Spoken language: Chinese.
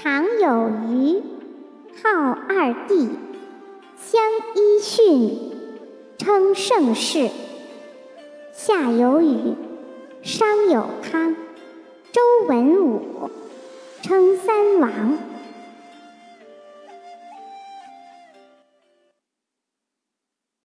唐有虞号二帝相揖逊称盛世。夏有禹商有汤周文武称三王。